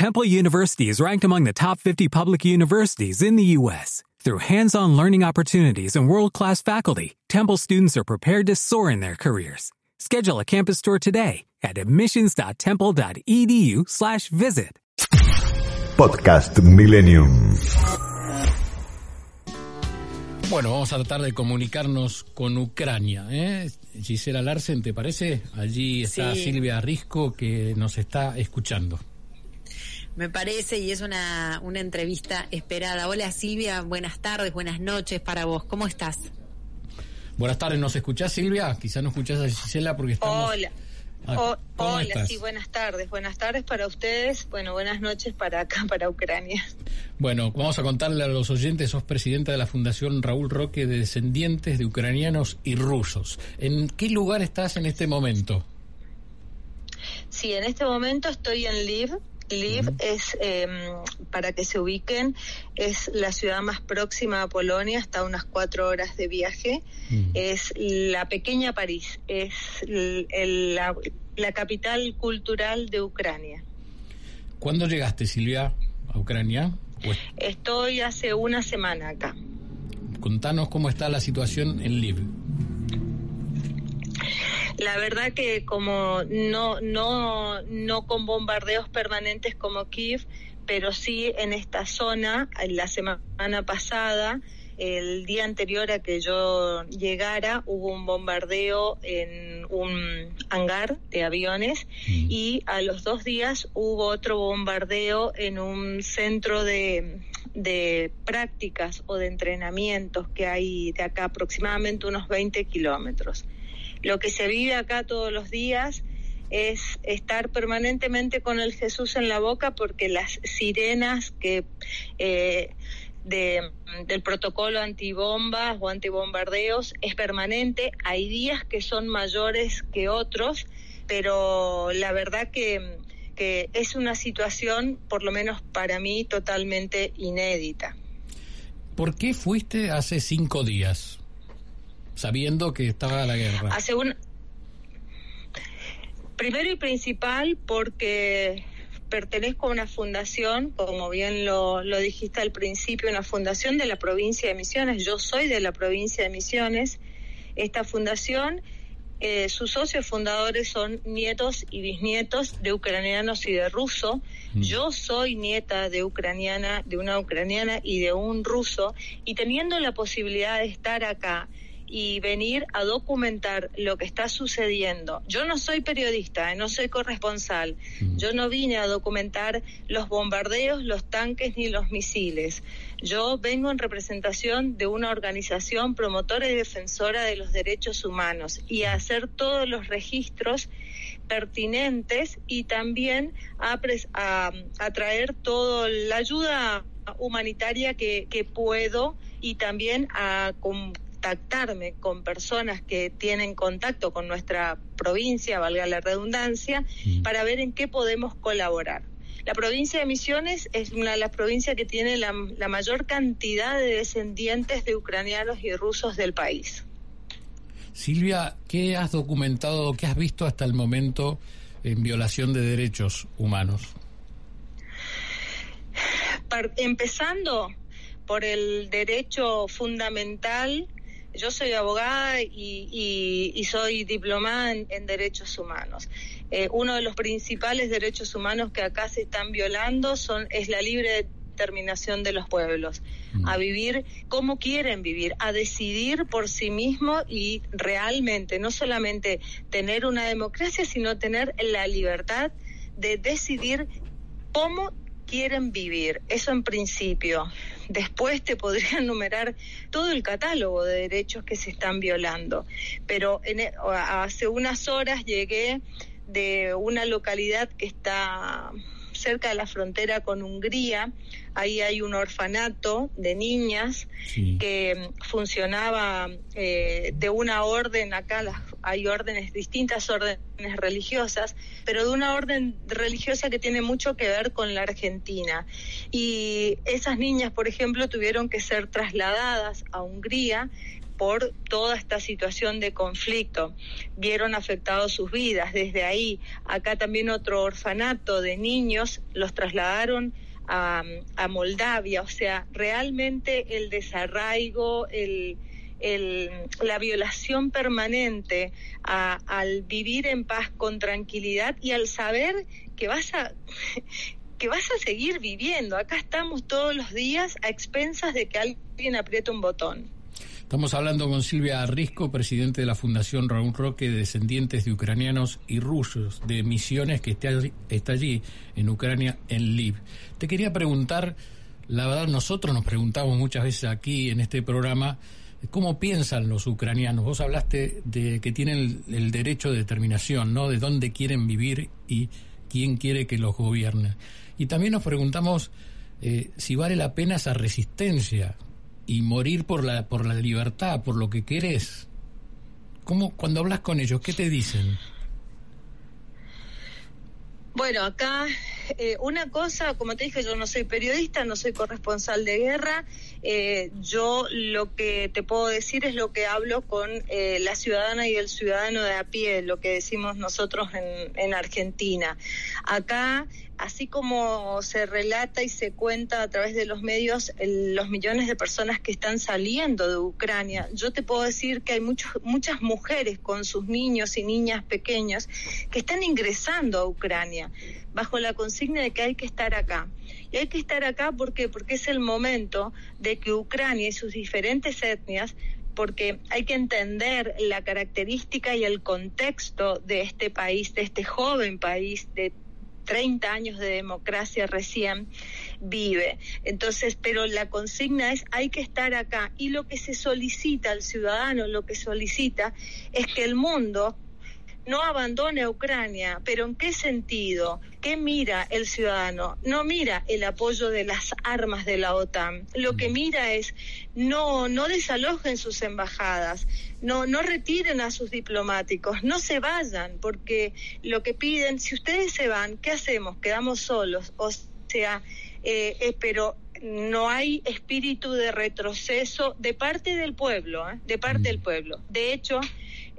Temple University is ranked among the top 50 public universities in the U.S. Through hands-on learning opportunities and world-class faculty, Temple students are prepared to soar in their careers. Schedule a campus tour today at admissions.temple.edu/visit. Podcast Millennium. Bueno, vamos a tratar de comunicarnos con Ucrania. ¿eh? Gisela Larsen, ¿te parece? Allí está Sí. Silvia Risco que nos está escuchando. Me parece y es una, una entrevista esperada. Hola Silvia, buenas tardes, buenas noches para vos. ¿Cómo estás? Buenas tardes, ¿nos escuchás Silvia? Quizás no escuchás a Gisela porque estamos... Hola. Ah, O- ¿cómo hola, estás? sí, buenas tardes. Buenas tardes para ustedes. Bueno, buenas noches para acá, para Ucrania. Bueno, vamos a contarle a los oyentes, sos presidenta de la Fundación Raúl Roque de Descendientes de Ucranianos y Rusos. ¿En qué lugar estás en este momento? Sí, en este momento estoy en Lviv. Lviv es, eh, para que se ubiquen, es la ciudad más próxima a Polonia, está a unas cuatro horas de viaje. Mm. Es la pequeña París, es el- el- la, la capital cultural de Ucrania. ¿Cuándo llegaste, Silvia, a Ucrania? Pues Estoy hace una semana acá. contanos cómo está la situación en Lviv. La verdad que como no, no, no con bombardeos permanentes como Kiev, pero sí en esta zona, la semana pasada, el día anterior a que yo llegara, hubo un bombardeo en un hangar de aviones Mm. y a los dos días hubo otro bombardeo en un centro de, de prácticas o de entrenamientos que hay de acá aproximadamente unos 20 kilómetros. Lo que se vive acá todos los días es estar permanentemente con el Jesús en la boca porque las sirenas que eh, de, del protocolo antibombas o antibombardeos es permanente. Hay días que son mayores que otros, pero la verdad que, que es una situación, por lo menos para mí, totalmente inédita. ¿Por qué fuiste hace cinco días? Sabiendo que estaba la guerra. Hace un... Primero y principal porque pertenezco a una fundación, como bien lo, lo dijiste al principio, una fundación de la provincia de Misiones. Yo soy de la provincia de Misiones. Esta fundación, eh, sus socios fundadores son nietos y bisnietos de ucranianos y de ruso. Mm. Yo soy nieta de ucraniana, de una ucraniana y de un ruso, y teniendo la posibilidad de estar acá y venir a documentar lo que está sucediendo. Yo no soy periodista, eh, no soy corresponsal. Mm. Yo no vine a documentar los bombardeos, los tanques ni los misiles. Yo vengo en representación de una organización promotora y defensora de los derechos humanos y a hacer todos los registros pertinentes y también a, a traer toda la ayuda humanitaria que, que puedo y también a contactarme con personas que tienen contacto con nuestra provincia, valga la redundancia, Mm. para ver en qué podemos colaborar. La provincia de Misiones es una de las provincias que tiene la, la mayor cantidad de descendientes de ucranianos y rusos del país. Silvia, ¿qué has documentado, qué has visto hasta el momento en violación de derechos humanos? Par- empezando por el derecho fundamental, yo soy abogada y, y- y soy diplomada en, en derechos humanos. Eh, uno de los principales derechos humanos que acá se están violando son es la libre determinación de los pueblos Mm. a vivir como quieren vivir, a decidir por sí mismos y realmente no solamente tener una democracia, sino tener la libertad de decidir cómo quieren vivir. Eso en principio. Después te podría enumerar todo el catálogo de derechos que se están violando. Pero en, e- hace unas horas llegué de una localidad que está cerca de la frontera con Hungría. Ahí hay un orfanato de niñas Sí. que funcionaba eh, de una orden, acá las, hay órdenes, distintas órdenes religiosas, pero de una orden religiosa que tiene mucho que ver con la Argentina. Y esas niñas, por ejemplo, tuvieron que ser trasladadas a Hungría por toda esta situación de conflicto. Vieron afectados sus vidas. Desde ahí, acá también otro orfanato de niños los trasladaron a, Moldavia. O sea, realmente el desarraigo, el, la violación permanente a, al vivir en paz con tranquilidad y al saber que vas a que vas a seguir viviendo. Acá estamos todos los días a expensas de que alguien apriete un botón. Estamos hablando con Silvia Arrisco, presidente de la Fundación Raúl Roque, de descendientes de ucranianos y rusos, de misiones que está allí, en Ucrania, en Lviv. Te quería preguntar, la verdad nosotros nos preguntamos muchas veces aquí en este programa, ¿cómo piensan los ucranianos? Vos hablaste de que tienen el, el derecho de determinación, ¿no? De dónde quieren vivir y quién quiere que los gobierne. Y también nos preguntamos eh, si vale la pena esa resistencia y morir por la, por la libertad, por lo que querés. ¿Cómo, cuando hablas con ellos, qué te dicen? Bueno, acá eh, una cosa, como te dije, yo no soy periodista, no soy corresponsal de guerra. Eh, yo lo que te puedo decir es lo que hablo con eh, la ciudadana y el ciudadano de a pie, lo que decimos nosotros en, en Argentina. Acá así como se relata y se cuenta a través de los medios los millones de personas que están saliendo de Ucrania, yo te puedo decir que hay muchos, muchas mujeres con sus niños y niñas pequeños que están ingresando a Ucrania bajo la consigna de que hay que estar acá. Y hay que estar acá ¿por qué? porque es el momento de que Ucrania y sus diferentes etnias porque hay que entender la característica y el contexto de este país, de este joven país, de 30 años de democracia recién vive. Entonces, pero la consigna es hay que estar acá y lo que se solicita al ciudadano, lo que solicita es que el mundo no abandone a Ucrania, pero ¿en qué sentido? ¿Qué mira el ciudadano? No mira el apoyo de las armas de la OTAN. Lo que mira es no no desalojen sus embajadas, no no retiren a sus diplomáticos, no se vayan, porque lo que piden, si ustedes se van, ¿qué hacemos? Quedamos solos, o sea, eh, eh, pero no hay espíritu de retroceso de parte del pueblo, ¿eh? de parte del pueblo. De hecho,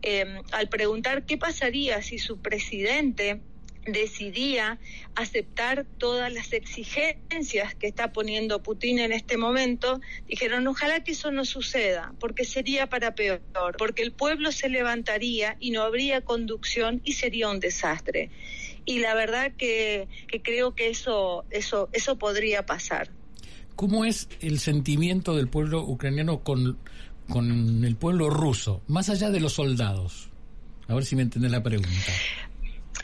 eh, al preguntar qué pasaría si su presidente decidía aceptar todas las exigencias que está poniendo Putin en este momento, dijeron ojalá que eso no suceda, porque sería para peor, porque el pueblo se levantaría y no habría conducción y sería un desastre. Y la verdad que, que creo que eso, eso, eso podría pasar. ¿Cómo es el sentimiento del pueblo ucraniano con, con el pueblo ruso, más allá de los soldados? A ver si me entiende la pregunta.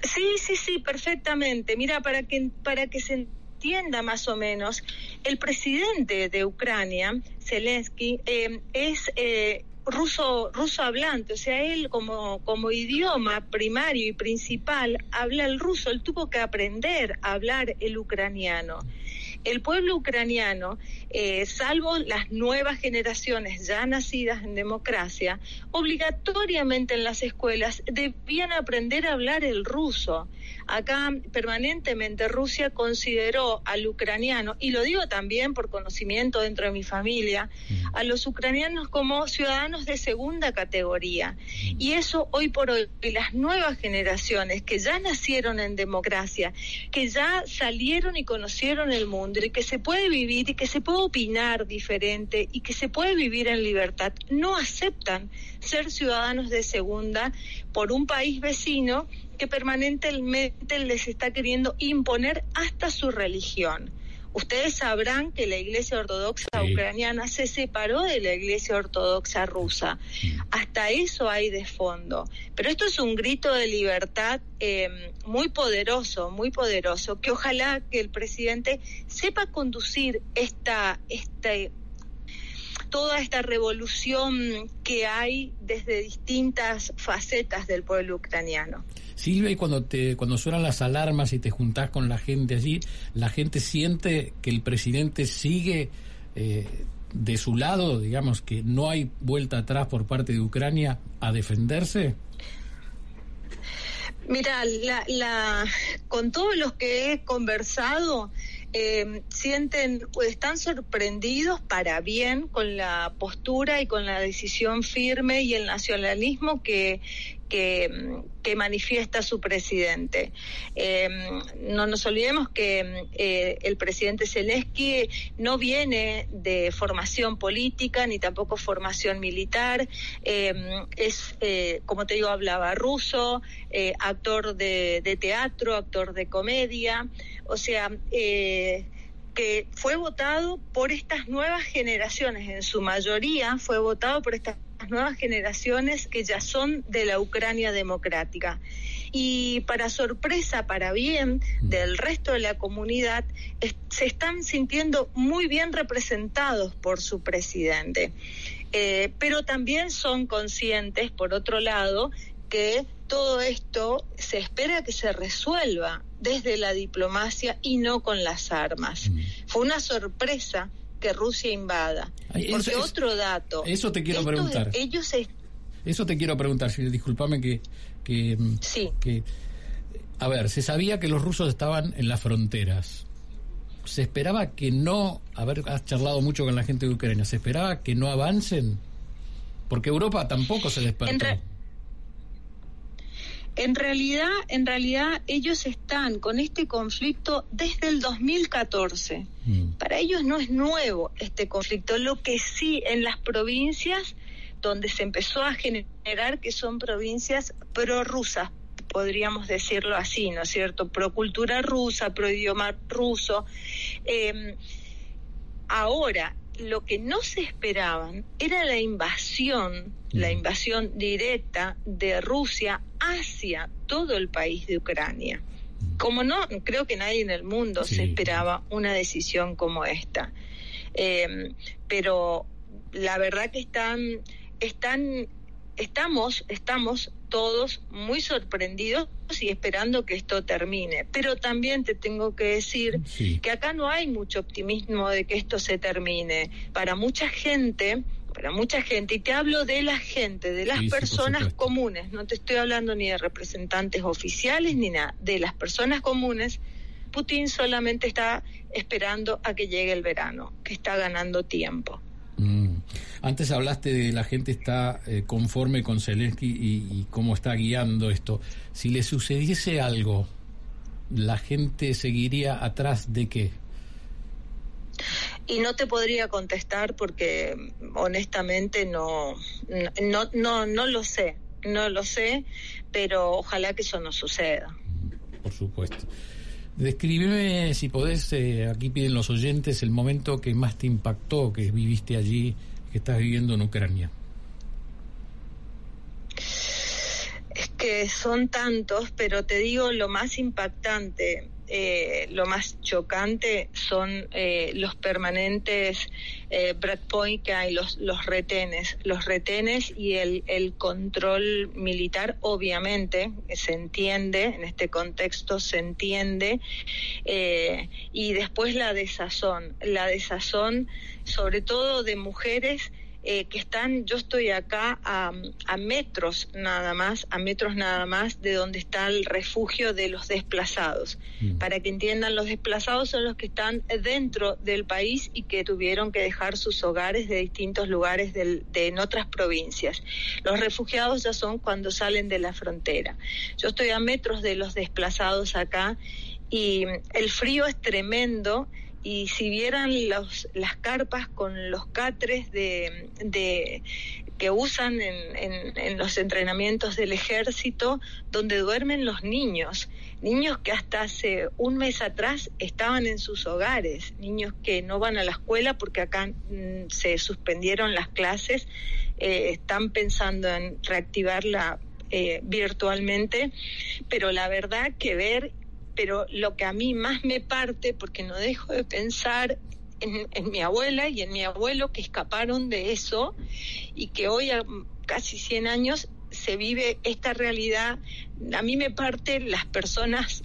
Sí, sí, sí, perfectamente. Mira, para que, para que se entienda más o menos, el presidente de Ucrania, Zelensky, eh, es eh, ruso, ruso hablante, o sea, él como, como idioma primario y principal habla el ruso, él tuvo que aprender a hablar el ucraniano el pueblo ucraniano, eh, salvo las nuevas generaciones ya nacidas en democracia, obligatoriamente en las escuelas debían aprender a hablar el ruso. Acá permanentemente Rusia consideró al ucraniano, y lo digo también por conocimiento dentro de mi familia, a los ucranianos como ciudadanos de segunda categoría. Y eso hoy por hoy, las nuevas generaciones que ya nacieron en democracia, que ya salieron y conocieron el que se puede vivir y que se puede opinar diferente y que se puede vivir en libertad, no aceptan ser ciudadanos de segunda por un país vecino que permanentemente les está queriendo imponer hasta su religión. Ustedes sabrán que la Iglesia Ortodoxa sí. ucraniana se separó de la Iglesia Ortodoxa rusa. Hasta eso hay de fondo. Pero esto es un grito de libertad eh, muy poderoso, muy poderoso, que ojalá que el presidente sepa conducir esta, esta toda esta revolución que hay desde distintas facetas del pueblo ucraniano. Silvia, y cuando te cuando suenan las alarmas y te juntás con la gente allí, la gente siente que el presidente sigue eh, de su lado, digamos que no hay vuelta atrás por parte de Ucrania a defenderse. Mira, la, la, con todos los que he conversado, eh, sienten o están sorprendidos para bien con la postura y con la decisión firme y el nacionalismo que, que, manifiesta su presidente. Eh, no nos olvidemos que eh, el presidente Zelensky no viene de formación política ni tampoco formación militar. Eh, es, como te digo, hablaba ruso, actor de, de, teatro, actor de comedia. O sea, que fue votado por estas nuevas generaciones, en su mayoría fue votado por estas nuevas generaciones que ya son de la Ucrania democrática. Y para sorpresa, para bien del resto de la comunidad, se están sintiendo muy bien representados por su presidente. Eh, pero también son conscientes, por otro lado, que todo esto se espera que se resuelva desde la diplomacia y no con las armas. Fue una sorpresa que Rusia invada. Porque otro dato. Eso te quiero preguntar. Ellos Eso te quiero preguntar, discúlpame que, que, sí. que... A ver, se sabía que los rusos estaban en las fronteras. Se esperaba que no... A ver, has charlado mucho con la gente de Ucrania. ¿Se esperaba que no avancen? Porque Europa tampoco se despertó. En realidad, en realidad ellos están con este conflicto desde el 2014. Mm. Para ellos no es nuevo este conflicto. Lo que sí en las provincias donde se empezó a generar que son provincias prorrusas, podríamos decirlo así, ¿no es cierto? Pro cultura rusa, pro idioma ruso. Em, ahora, lo que no se esperaban era la invasión, la invasión directa de Rusia hacia todo el país de Ucrania. Como no, creo que nadie en el mundo se esperaba una decisión como esta. Em, pero la verdad que están, están, estamos, estamos todos muy sorprendidos y esperando que esto termine. Pero también te tengo que decir que acá no hay mucho optimismo de que esto se termine. Para mucha gente, para mucha gente, y te hablo de la gente, de las personas comunes, no te estoy hablando ni de representantes oficiales ni nada, de las personas comunes, Putin solamente está esperando a que llegue el verano, que está ganando tiempo. Mm. Antes hablaste de la gente está eh, conforme con Zelensky y, cómo está guiando esto. Si le sucediese algo, ¿la gente seguiría atrás de qué? Y no te podría contestar porque honestamente no, no, no, no lo sé, no lo sé, pero ojalá que eso no suceda. Por supuesto. Descríbeme, si podés, eh, aquí piden los oyentes, el momento que más te impactó, que viviste allí, que estás viviendo en Ucrania. Es que son tantos, pero te digo lo más impactante eh, lo más chocante son eh, los permanentes eh, breakpoint que hay, los, los retenes, los retenes y el, el control militar, obviamente, se entiende, en este contexto se entiende, eh, y después la desazón, la desazón sobre todo de mujeres eh, que están, yo estoy acá a, metros nada más, a metros nada más de donde está el refugio de los desplazados. Mm. Para que entiendan, los desplazados son los que están dentro del país y que tuvieron que dejar sus hogares de distintos lugares de, en otras provincias. Los refugiados ya son cuando salen de la frontera. Yo estoy a metros de los desplazados acá y el frío es tremendo y si vieran los, las carpas con los catres de, de que usan en, en, los entrenamientos del ejército, donde duermen los niños, niños que hasta hace un mes atrás estaban en sus hogares, niños que no van a la escuela porque acá mm, se suspendieron las clases, eh, están pensando en reactivarla eh, virtualmente, pero la verdad que ver pero lo que a mí más me parte, porque no dejo de pensar en, mi abuela y en mi abuelo que escaparon de eso y que hoy a casi 100 años se vive esta realidad, a mí me parte las personas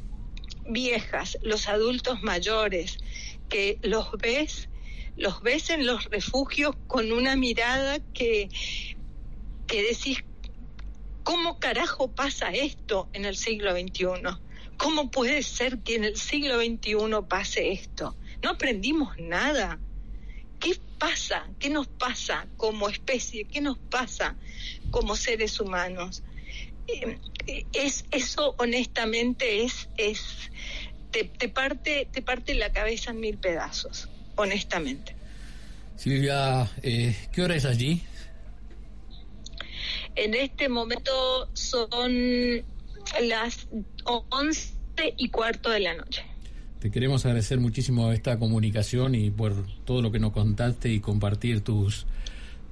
viejas, los adultos mayores, que los ves, los ves en los refugios con una mirada que, que decís, ¿cómo carajo pasa esto en el siglo XXI? ¿Cómo puede ser que en el siglo XXI pase esto? No aprendimos nada. ¿Qué pasa? ¿Qué nos pasa como especie? ¿Qué nos pasa como seres humanos? Eh, es eso honestamente es es te, te parte te parte la cabeza en mil pedazos honestamente Silvia eh, qué hora es allí en este momento son las once y cuarto de la noche te queremos agradecer muchísimo esta comunicación y por todo lo que nos contaste y compartir tus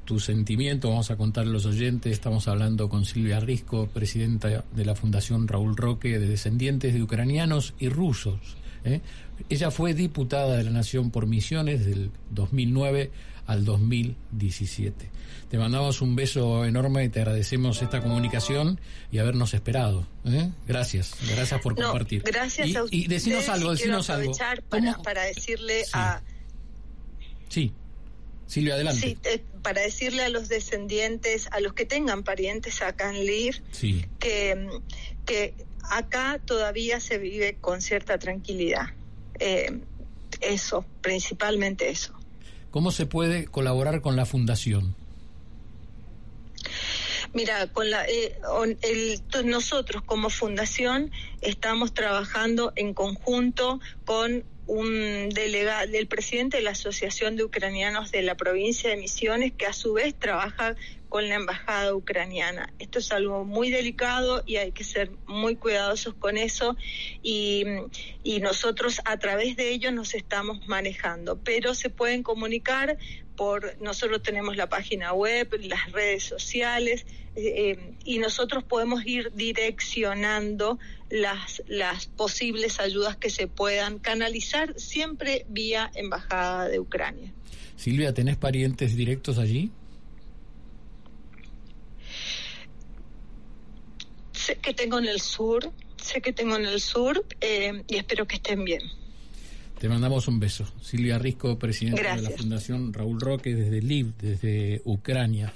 tus sentimientos. Vamos a contar a los oyentes. Estamos hablando con Silvia Risco, presidenta de la Fundación Raúl Roque, de descendientes de ucranianos y rusos. ¿eh? Ella fue diputada de la Nación por Misiones del 2009 al 2017. Te mandamos un beso enorme y te agradecemos esta comunicación y habernos esperado. ¿eh? Gracias, gracias por compartir. gracias y, a ustedes. Y decinos algo, decinos algo. Para, para, decirle sí. a. Sí. Silvia, adelante. Sí, eh, para decirle a los descendientes, a los que tengan parientes acá en LIR, sí. que, que acá todavía se vive con cierta tranquilidad. Eh, eso, principalmente eso. ¿Cómo se puede colaborar con la fundación? Mira, con la, eh, el, nosotros como fundación estamos trabajando en conjunto con un delegado, el presidente de la Asociación de Ucranianos de la provincia de Misiones, que a su vez trabaja con la embajada ucraniana. Esto es algo muy delicado y hay que ser muy cuidadosos con eso y, nosotros a través de ello nos estamos manejando, pero se pueden comunicar por, nosotros tenemos la página web, las redes sociales, eh, y nosotros podemos ir direccionando las, las posibles ayudas que se puedan canalizar siempre vía Embajada de Ucrania. Silvia, ¿tenés parientes directos allí? Sé que tengo en el sur, sé que tengo en el sur eh, y espero que estén bien. Te mandamos un beso. Silvia Risco, presidenta Gracias. de la Fundación Raúl Roque desde Lviv, desde Ucrania.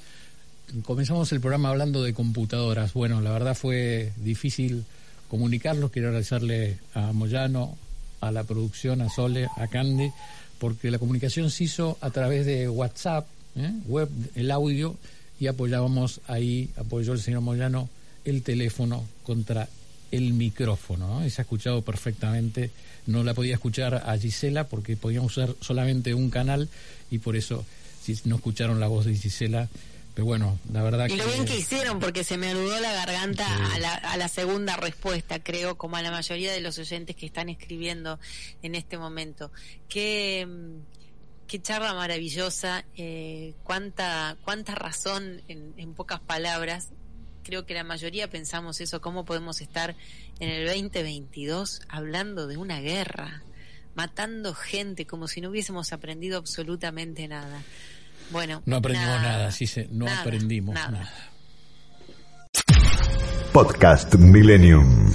Comenzamos el programa hablando de computadoras. Bueno, la verdad fue difícil comunicarlos. Quiero agradecerle a Moyano, a la producción, a Sole, a Candy, porque la comunicación se hizo a través de WhatsApp, ¿eh? web, el audio, y apoyábamos ahí, apoyó el señor Moyano, el teléfono contra el micrófono. ¿no? Se ha escuchado perfectamente. No la podía escuchar a Gisela porque podíamos usar solamente un canal y por eso, si no escucharon la voz de Gisela, pero bueno, la verdad y lo bien que hicieron, porque se me anudó la garganta sí. a, la, a, la, segunda respuesta, creo, como a la mayoría de los oyentes que están escribiendo en este momento. Qué, qué charla maravillosa, eh, cuánta, cuánta razón en, en, pocas palabras. Creo que la mayoría pensamos eso, cómo podemos estar en el 2022 hablando de una guerra, matando gente como si no hubiésemos aprendido absolutamente nada. Bueno, no aprendimos nada, nada sí, se, no nada, aprendimos nada. nada. Podcast Millennium.